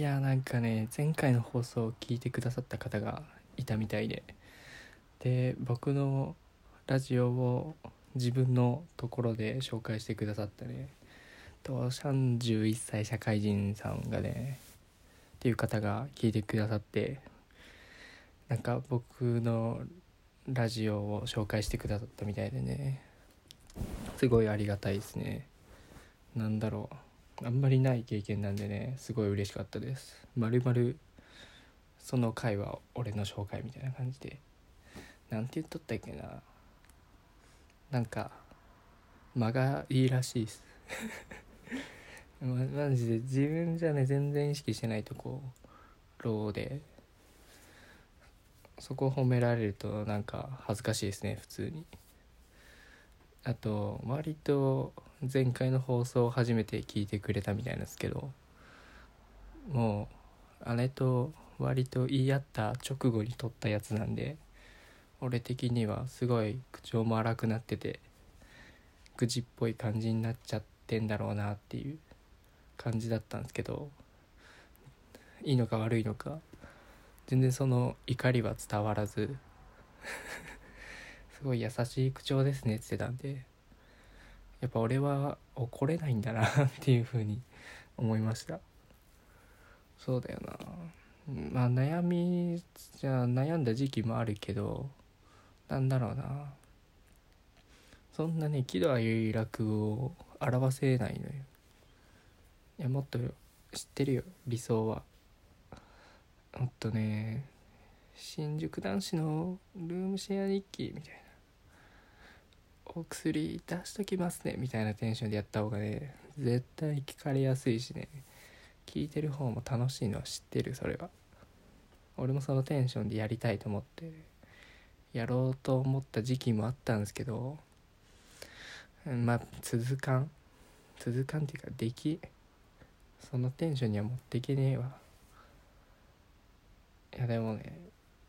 いやなんかね前回の放送を聞いてくださった方がいたみたいで。で僕のラジオを自分のところで紹介してくださったね。と31歳社会人さんがねっていう方が聞いてくださって。なんか僕のラジオを紹介してくださったみたいでね。すごいありがたいですね。なんだろう。あんまりない経験なんでねすごい嬉しかったです。まるまるその回は俺の紹介みたいな感じでなんて言っとったっけな。なんか間がいいらしいです。まマジで自分じゃね全然意識してないところでそこを褒められるとなんか恥ずかしいですね普通に。あと割と前回の放送を初めて聞いてくれたみたいなんですけどもうあれと割と言い合った直後に撮ったやつなんで俺的にはすごい口調も荒くなってて愚痴っぽい感じになっちゃってんだろうなっていう感じだったんですけどいいのか悪いのか全然その怒りは伝わらず すごい優しい口調ですねって言ってたんでやっぱ俺は怒れないんだなっていう風に思いました。そうだよな。まあ悩みじゃ悩んだ時期もあるけどなんだろうな。そんなね喜怒哀楽を表せないのよ。いやもっと知ってるよ理想は。もっとね新宿男子のルームシェア日記みたいな。お薬出しときますねみたいなテンションでやった方がね絶対聞かれやすいしね聞いてる方も楽しいのは知ってるそれは。俺もそのテンションでやりたいと思ってやろうと思った時期もあったんですけどまあ続かん。続かんっていうかでき。そのテンションには持っていけねえわ。いやでもね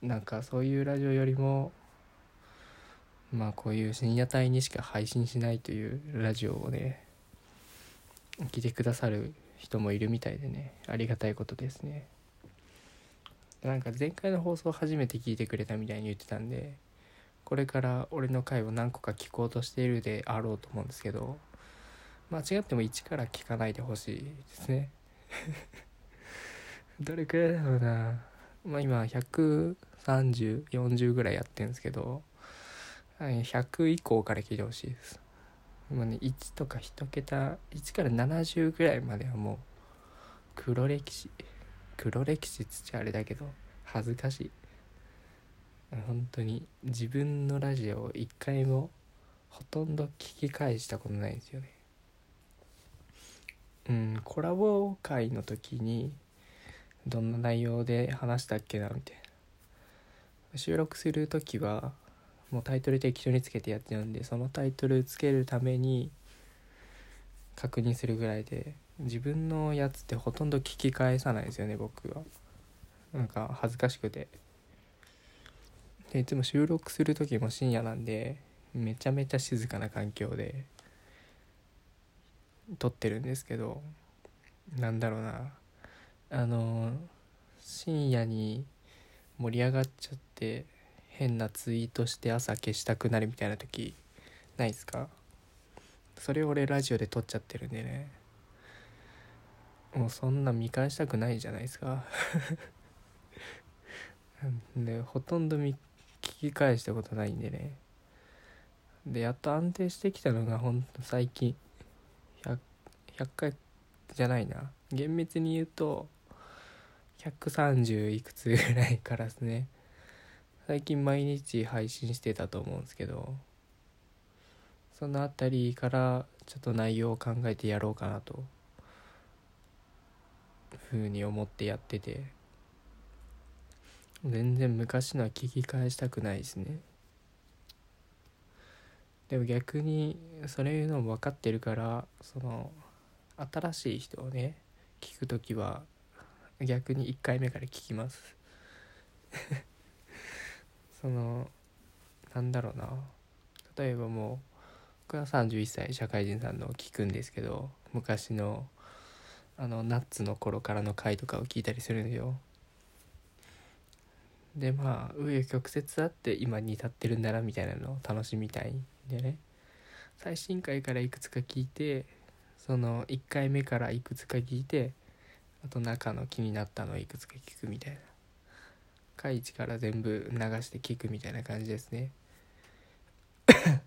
なんかそういうラジオよりもまあこういう深夜帯にしか配信しないというラジオをね聞いてくださる人もいるみたいでねありがたいことですね。なんか前回の放送初めて聞いてくれたみたいに言ってたんでこれから俺の回を何個か聞こうとしているであろうと思うんですけど間違っても一から聞かないでほしいですね。どれくらいだろうな。まあ今13040ぐらいやってるんですけど100以降から聞いてほしいです。もうね1とか1桁1から70ぐらいまではもう黒歴史黒歴史っつっちゃあれだけど恥ずかしい。本当に自分のラジオを一回もほとんど聞き返したことないんですよね。うんコラボ会の時にどんな内容で話したっけなみたいな。収録する時はもうタイトル適当につけてやってるんでそのタイトルつけるために確認するぐらいで自分のやつってほとんど聞き返さないですよね僕は。なんか恥ずかしくて。でいつも収録する時も深夜なんでめちゃめちゃ静かな環境で撮ってるんですけどなんだろうな。あの深夜に盛り上がっちゃって変なツイートして朝消したくなるみたいな時ないですか？それ俺ラジオで撮っちゃってるんでね。もうそんな見返したくないじゃないですか？でほとんど見聞き返したことないんでね。でやっと安定してきたのがほんと最近。100, 100回じゃないな。厳密に言うと130いくつぐらいからですね。最近毎日配信してたと思うんですけどその辺りからちょっと内容を考えてやろうかなとふうに思ってやってて。全然昔のは聞き返したくないですね。でも逆にそれいうのも分かってるからその新しい人をね聞く時は逆に1回目から聞きます。そのなんだろうな。例えばもう僕は31歳社会人さんのを聞くんですけど昔のあのナッツの頃からの回とかを聞いたりするのよ。でまあ紆余曲折あって今に至ってるんだなみたいなのを楽しみたいんでね。最新回からいくつか聞いてその1回目からいくつか聞いてあと中の気になったのをいくつか聞くみたいな。回1から全部流して聞くみたいな感じですね。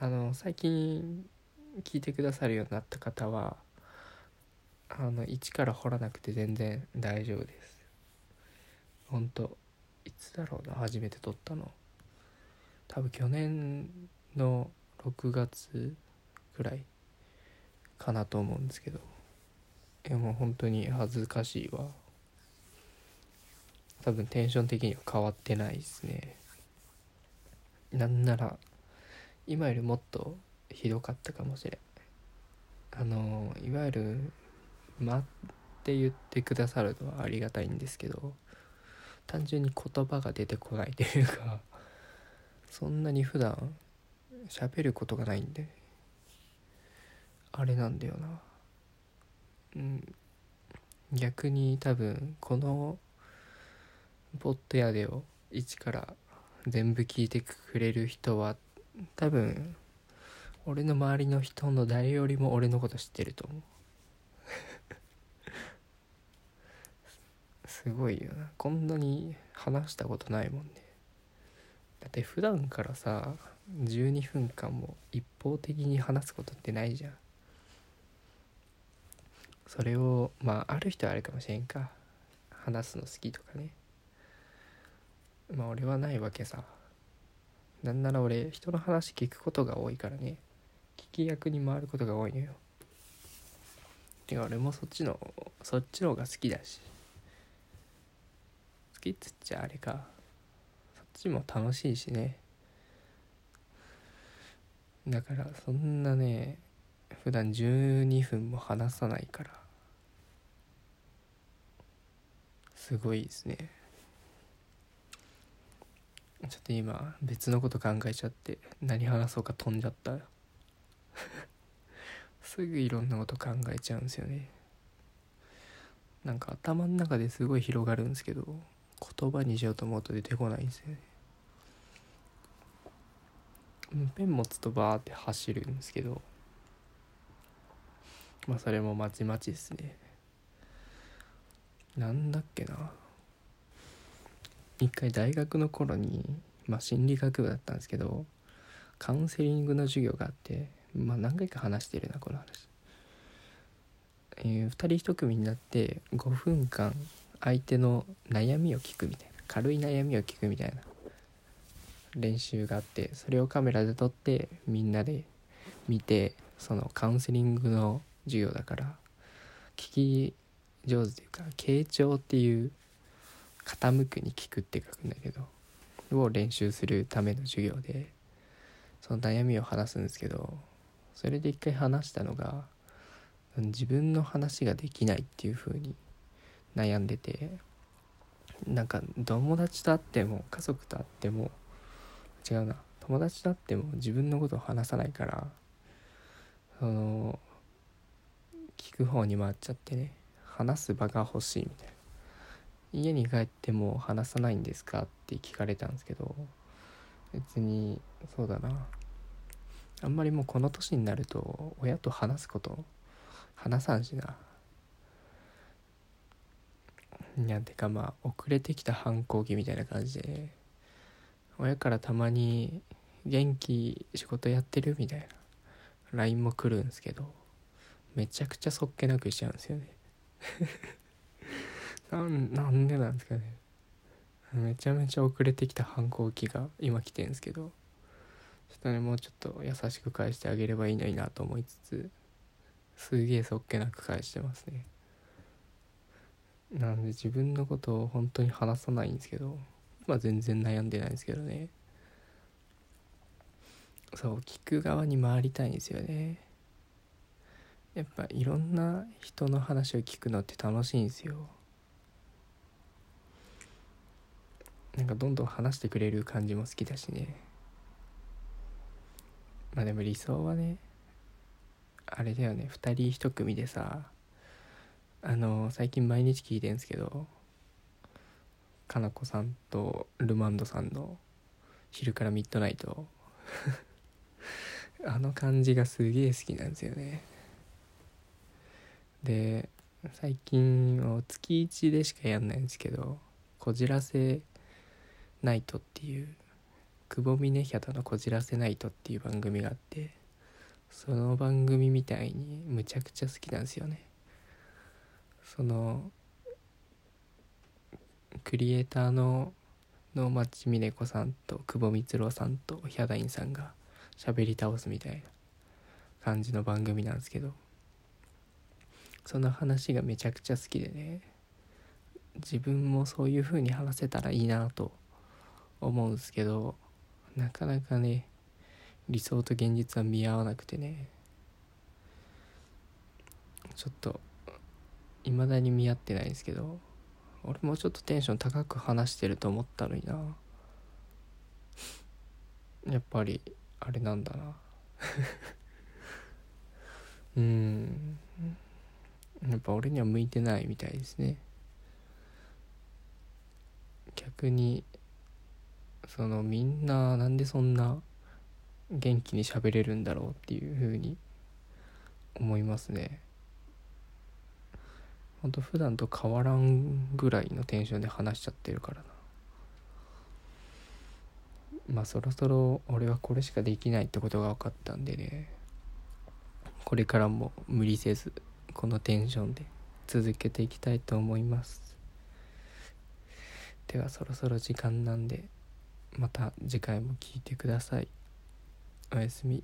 あの最近聞いてくださるようになった方はあの一から掘らなくて全然大丈夫です。ほんといつだろうな初めて撮ったの。多分去年の6月くらいかなと思うんですけど。いやもう本当に恥ずかしいわ多分テンション的には変わってないですね。なんなら今よりもっとひどかったかもしれん。あのいわゆる「間」って言ってくださるのはありがたいんですけど単純に言葉が出てこないというかそんなに普段喋ることがないんであれなんだよな。うん。逆に多分このポッドやでを一から全部聞いてくれる人は多分俺の周りの人の誰よりも俺のこと知ってると思う。すごいよな。こんなに話したことないもんね。だって普段からさ12分間も一方的に話すことってないじゃん。それをまあある人はあるかもしれんか。話すの好きとかね。まあ俺はないわけさ。なんなら俺人の話聞くことが多いからね。聞き役に回ることが多いのよ。てか俺もそっちのそっちの方が好きだし。好きっつっちゃあれか。そっちも楽しいしね。だからそんなね普段12分も話さないから。すごいですね。ちょっと今別のこと考えちゃって何話そうか飛んじゃった。すぐいろんなこと考えちゃうんですよね。なんか頭の中ですごい広がるんですけど言葉にしようと思うと出てこないんですよね。ペン持つとバーって走るんですけどまあそれもまちまちですね。なんだっけな。一回大学の頃に、まあ、心理学部だったんですけどカウンセリングの授業があってまあ何回か話してるなこの話、えー、2人1組になって5分間相手の悩みを聞くみたいな軽い悩みを聞くみたいな練習があってそれをカメラで撮ってみんなで見てそのカウンセリングの授業だから聞き上手というか傾聴っていう傾くに聞くって書くんだけどを練習するための授業でその悩みを話すんですけどそれで一回話したのが自分の話ができないっていう風に悩んでてなんか友達と会っても家族と会っても違うな友達と会っても自分のことを話さないからその聞く方に回っちゃってね話す場が欲しいみたいな。家に帰っても話さないんですかって聞かれたんですけど別にそうだなあんまりもうこの年になると親と話すこと話さんしないやてかまあ遅れてきた反抗期みたいな感じで親からたまに「元気仕事やってる?」みたいな LINE も来るんですけどめちゃくちゃそっけなくしちゃうんですよねなんなんでなんですかね。めちゃめちゃ遅れてきた反抗期が今来てんですけどちょっとねもうちょっと優しく返してあげればいいのになと思いつつすげえそっけなく返してますね。なんで自分のことを本当に話さないんですけど今全然悩んでないんですけどね。そう聞く側に回りたいんですよね。やっぱいろんな人の話を聞くのって楽しいんですよ。なんかどんどん話してくれる感じも好きだしね。まあでも理想はねあれだよね。2人1組でさあの最近毎日聞いてるんですけどかなこさんとルマンドさんの「昼からミッドナイト」あの感じがすげえ好きなんですよね。で最近月1でしかやんないんですけど「こじらせナイト」っていう久保峰ヒャダの「こじらせナイト」っていう番組があってその番組みたいにむちゃくちゃ好きなんですよね。そのクリエイターの能町みね子さんと久保光郎さんとヒャダインさんが喋り倒すみたいな感じの番組なんですけどその話がめちゃくちゃ好きでね自分もそういう風に話せたらいいなと思うんですけどなかなかね理想と現実は見合わなくてねちょっと未だに見合ってないんですけど俺もちょっとテンション高く話してると思ったのにな。やっぱりあれなんだな。うん。やっぱ俺には向いてないみたいですね。逆にそのみんななんでそんな元気に喋れるんだろうっていうふうに思いますね。ほんと普段と変わらんぐらいのテンションで話しちゃってるからな。まあそろそろ俺はこれしかできないってことが分かったんでね。これからも無理せずこのテンションで続けていきたいと思います。ではそろそろ時間なんで。また次回も聴いてください。おやすみ。